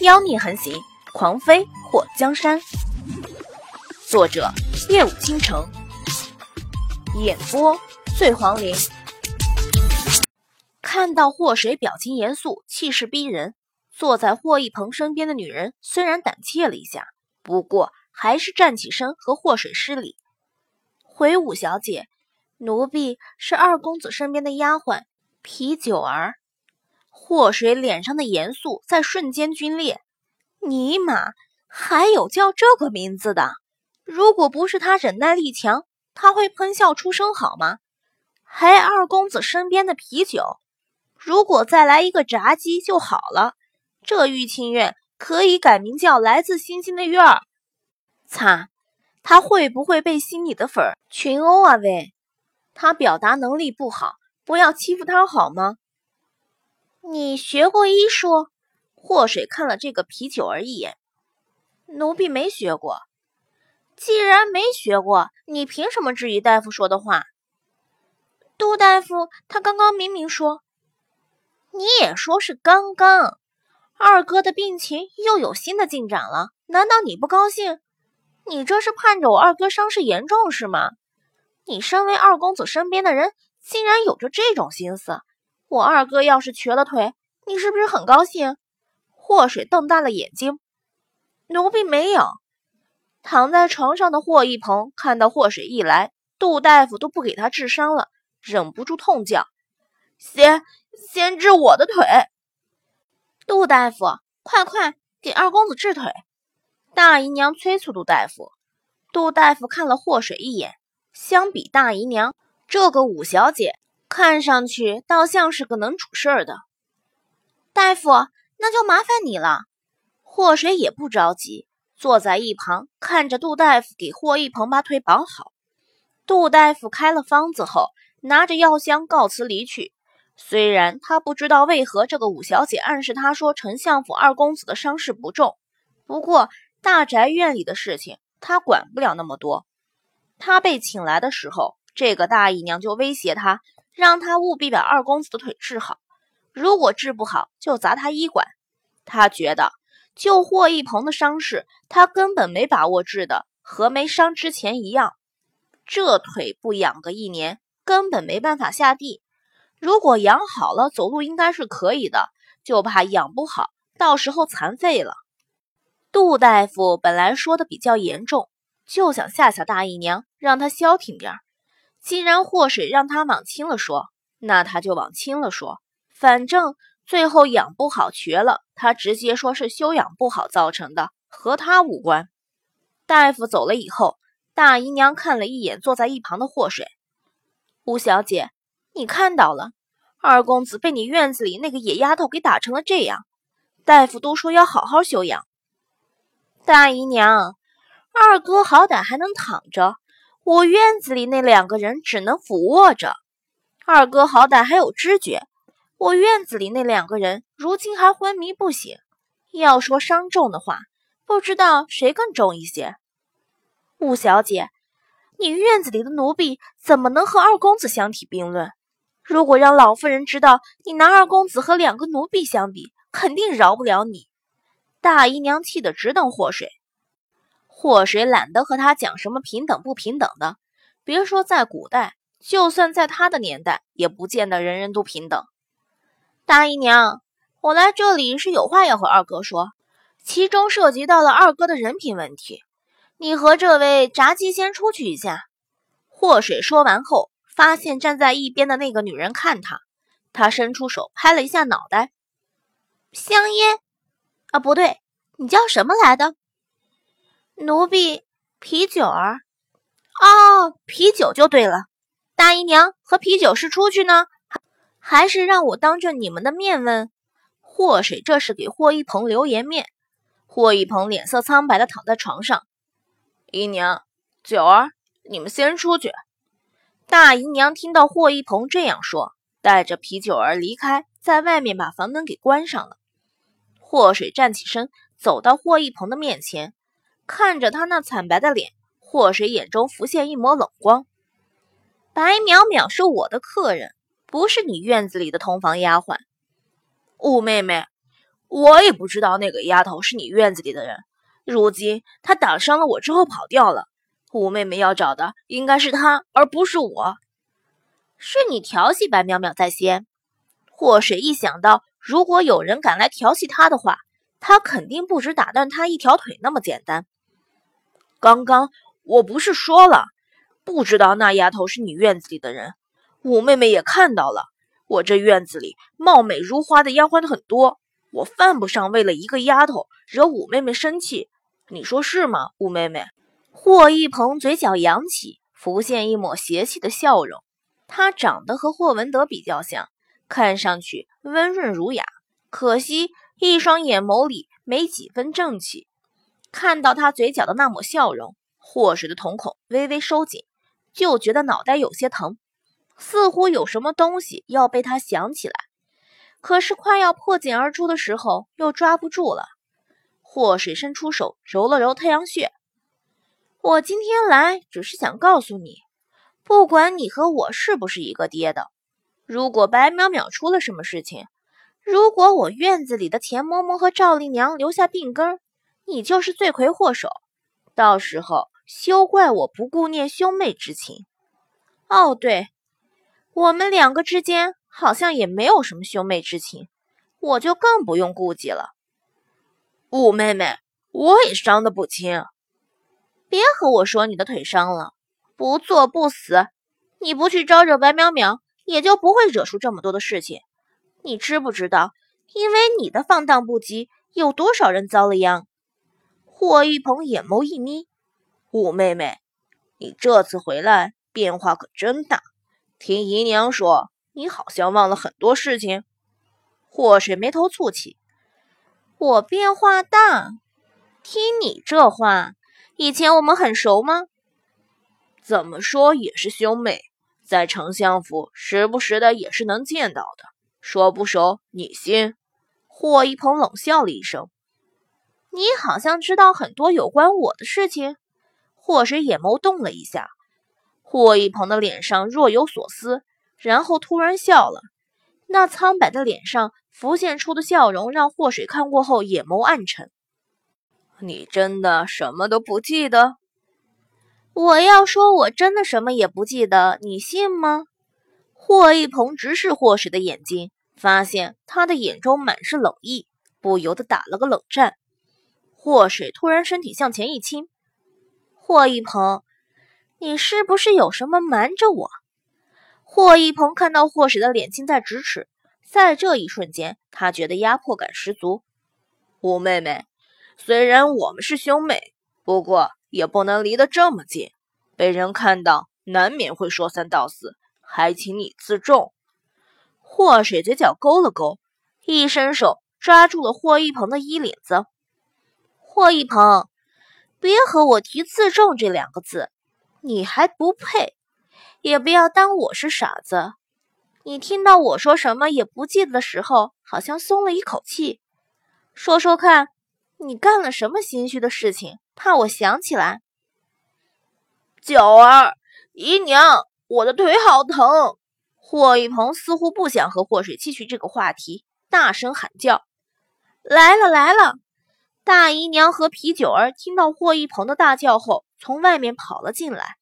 妖孽横行，狂妃祸江山。作者：夜舞倾城，演播：醉黄林。看到霍水表情严肃，气势逼人，坐在霍一鹏身边的女人虽然胆怯了一下，不过还是站起身和霍水施礼：“回五小姐，奴婢是二公子身边的丫鬟皮九儿。”祸水脸上的严肃在瞬间皲裂。尼玛，还有叫这个名字的？如果不是他忍耐力强，他会喷笑出声好吗？还二公子身边的啤酒，如果再来一个炸鸡就好了。这玉清院可以改名叫来自星星的月儿。擦，他会不会被心里的粉群殴啊？喂，他表达能力不好，不要欺负他好吗？你学过医术？祸水看了这个啤酒儿一眼，奴婢没学过。既然没学过，你凭什么质疑大夫说的话？杜大夫，他刚刚明明说，你也说是刚刚。二哥的病情又有新的进展了，难道你不高兴？你这是盼着我二哥伤势严重是吗？你身为二公子身边的人，竟然有着这种心思。我二哥要是瘸了腿，你是不是很高兴？祸水瞪大了眼睛，奴婢没有。躺在床上的霍一鹏看到祸水一来，杜大夫都不给他治伤了，忍不住痛叫：“先先治我的腿！”杜大夫，快快给二公子治腿！大姨娘催促杜大夫。杜大夫看了祸水一眼，相比大姨娘这个五小姐。看上去倒像是个能处事儿的大夫，那就麻烦你了。霍水也不着急，坐在一旁看着杜大夫给霍一鹏把腿绑好。杜大夫开了方子后，拿着药箱告辞离去。虽然他不知道为何这个五小姐暗示他说丞相府二公子的伤势不重，不过大宅院里的事情他管不了那么多。他被请来的时候，这个大姨娘就威胁他。让他务必把二公子的腿治好，如果治不好，就砸他医馆。他觉得救霍一鹏的伤势，他根本没把握治的和没伤之前一样。这腿不养个一年，根本没办法下地。如果养好了，走路应该是可以的，就怕养不好，到时候残废了。杜大夫本来说的比较严重，就想吓吓大姨娘，让她消停点儿。既然祸水让他往轻了说，那他就往轻了说。反正最后养不好瘸了，他直接说是修养不好造成的，和他无关。大夫走了以后，大姨娘看了一眼坐在一旁的祸水，吴小姐，你看到了，二公子被你院子里那个野丫头给打成了这样。大夫都说要好好休养。大姨娘，二哥好歹还能躺着。我院子里那两个人只能俯卧着，二哥好歹还有知觉。我院子里那两个人如今还昏迷不醒。要说伤重的话，不知道谁更重一些。五小姐，你院子里的奴婢怎么能和二公子相提并论？如果让老夫人知道你拿二公子和两个奴婢相比，肯定饶不了你。大姨娘气得直瞪祸水。祸水懒得和他讲什么平等不平等的，别说在古代，就算在他的年代，也不见得人人都平等。大姨娘，我来这里是有话要和二哥说，其中涉及到了二哥的人品问题。你和这位炸鸡先出去一下。祸水说完后，发现站在一边的那个女人看他，他伸出手拍了一下脑袋。香烟？啊，不对，你叫什么来的？奴婢啤酒儿，哦，啤酒就对了。大姨娘和啤酒是出去呢，还是让我当着你们的面问？祸水这是给霍一鹏留颜面。霍一鹏脸色苍白的躺在床上。姨娘，九儿，你们先出去。大姨娘听到霍一鹏这样说，带着啤酒儿离开，在外面把房门给关上了。祸水站起身，走到霍一鹏的面前。看着他那惨白的脸，祸水眼中浮现一抹冷光。白淼淼是我的客人，不是你院子里的同房丫鬟。雾妹妹，我也不知道那个丫头是你院子里的人。如今她打伤了我之后跑掉了，五妹妹要找的应该是她，而不是我。是你调戏白淼淼在先。祸水一想到如果有人敢来调戏他的话，他肯定不止打断他一条腿那么简单。刚刚我不是说了，不知道那丫头是你院子里的人。五妹妹也看到了，我这院子里貌美如花的丫鬟很多，我犯不上为了一个丫头惹五妹妹生气。你说是吗，五妹妹？霍一鹏嘴角扬起，浮现一抹邪气的笑容。他长得和霍文德比较像，看上去温润儒雅，可惜一双眼眸里没几分正气。看到他嘴角的那抹笑容，霍水的瞳孔微微收紧，就觉得脑袋有些疼，似乎有什么东西要被他想起来。可是快要破茧而出的时候，又抓不住了。霍水伸出手揉了揉太阳穴，我今天来只是想告诉你，不管你和我是不是一个爹的，如果白淼淼出了什么事情，如果我院子里的钱嬷嬷和赵丽娘留下病根。你就是罪魁祸首，到时候休怪我不顾念兄妹之情。哦，对，我们两个之间好像也没有什么兄妹之情，我就更不用顾忌了。五妹妹，我也伤得不轻，别和我说你的腿伤了，不作不死。你不去招惹白淼淼，也就不会惹出这么多的事情。你知不知道，因为你的放荡不羁，有多少人遭了殃？霍一鹏眼眸一眯：“五妹妹，你这次回来变化可真大。听姨娘说，你好像忘了很多事情。”霍水眉头蹙起：“我变化大？听你这话，以前我们很熟吗？怎么说也是兄妹，在丞相府时不时的也是能见到的。说不熟，你信？”霍一鹏冷笑了一声。你好像知道很多有关我的事情。霍水眼眸动了一下，霍一鹏的脸上若有所思，然后突然笑了。那苍白的脸上浮现出的笑容，让霍水看过后眼眸暗沉。你真的什么都不记得？我要说我真的什么也不记得，你信吗？霍一鹏直视霍水的眼睛，发现他的眼中满是冷意，不由得打了个冷战。霍水突然身体向前一倾，霍一鹏，你是不是有什么瞒着我？霍一鹏看到霍水的脸近在咫尺，在这一瞬间，他觉得压迫感十足。五妹妹，虽然我们是兄妹，不过也不能离得这么近，被人看到难免会说三道四，还请你自重。霍水嘴角勾了勾，一伸手抓住了霍一鹏的衣领子。霍一鹏，别和我提“自重”这两个字，你还不配。也不要当我是傻子。你听到我说什么也不记得的时候，好像松了一口气。说说看，你干了什么心虚的事情？怕我想起来。九儿，姨娘，我的腿好疼。霍一鹏似乎不想和霍水继续这个话题，大声喊叫：“来了，来了！”大姨娘和皮九儿听到霍一鹏的大叫后，从外面跑了进来。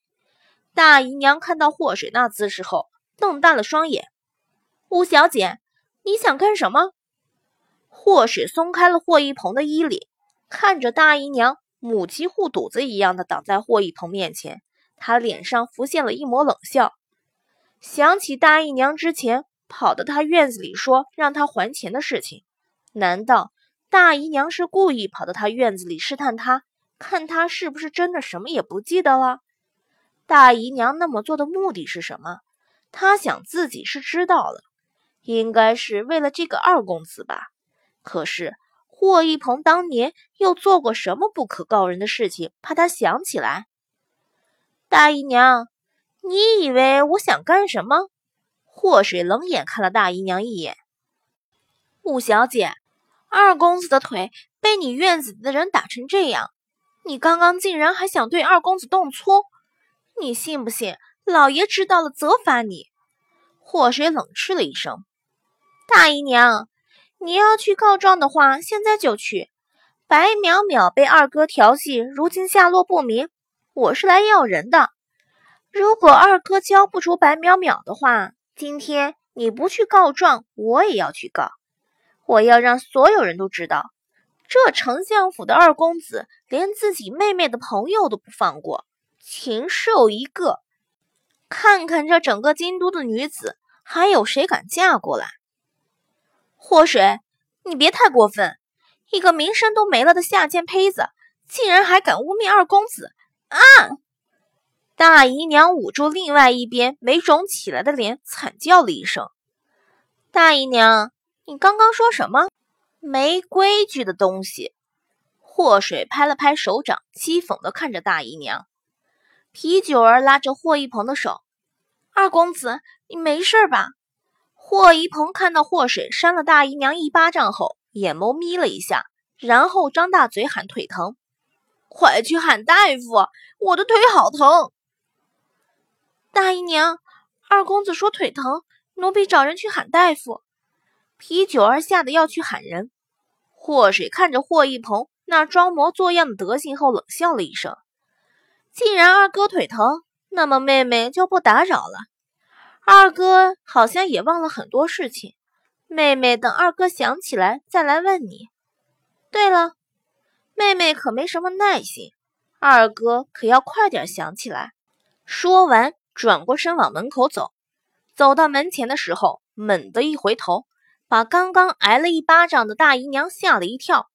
大姨娘看到霍水那姿势后，瞪大了双眼：“吴小姐，你想干什么？”霍水松开了霍一鹏的衣领，看着大姨娘母鸡护犊子一样的挡在霍一鹏面前，他脸上浮现了一抹冷笑。想起大姨娘之前跑到他院子里说让他还钱的事情，难道？大姨娘是故意跑到他院子里试探他，看他是不是真的什么也不记得了。大姨娘那么做的目的是什么？她想自己是知道了，应该是为了这个二公子吧。可是霍一鹏当年又做过什么不可告人的事情？怕他想起来。大姨娘，你以为我想干什么？霍水冷眼看了大姨娘一眼。五小姐。二公子的腿被你院子的人打成这样，你刚刚竟然还想对二公子动粗？你信不信老爷知道了责罚你？祸水冷嗤了一声：“大姨娘，你要去告状的话，现在就去。白淼淼被二哥调戏，如今下落不明，我是来要人的。如果二哥交不出白淼淼的话，今天你不去告状，我也要去告。我要让所有人都知道，这丞相府的二公子连自己妹妹的朋友都不放过，禽兽一个。看看这整个京都的女子，还有谁敢嫁过来？祸水，你别太过分！一个名声都没了的下贱胚子，竟然还敢污蔑二公子！啊！大姨娘捂住另外一边没肿起来的脸，惨叫了一声：“大姨娘，你刚刚说什么？没规矩的东西！”祸水拍了拍手掌，讥讽地看着大姨娘。皮九儿拉着霍一鹏的手：“二公子，你没事吧？”霍一鹏看到霍水扇了大姨娘一巴掌后，眼眸眯了一下，然后张大嘴喊：“腿疼，快去喊大夫！我的腿好疼！”大姨娘，二公子说腿疼，奴婢找人去喊大夫。皮九儿吓得要去喊人。霍水看着霍一鹏那装模作样的德行后，冷笑了一声：“既然二哥腿疼，那么妹妹就不打扰了。”二哥好像也忘了很多事情，妹妹等二哥想起来再来问你。对了，妹妹可没什么耐心，二哥可要快点想起来。说完，转过身往门口走。走到门前的时候，猛地一回头，把刚刚挨了一巴掌的大姨娘吓了一跳。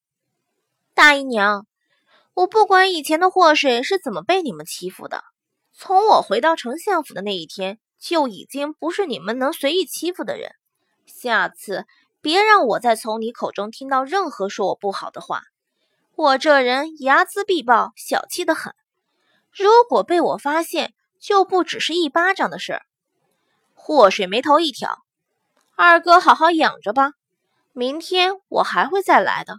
大姨娘，我不管以前的祸水是怎么被你们欺负的，从我回到丞相府的那一天。就已经不是你们能随意欺负的人，下次别让我再从你口中听到任何说我不好的话。我这人睚眦必报，小气的很。如果被我发现，就不只是一巴掌的事儿。祸水眉头一挑，二哥好好养着吧，明天我还会再来的。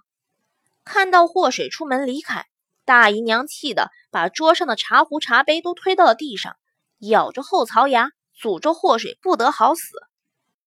看到祸水出门离开，大姨娘气得把桌上的茶壶、茶杯都推到了地上，咬着后槽牙。诅咒祸水不得好死。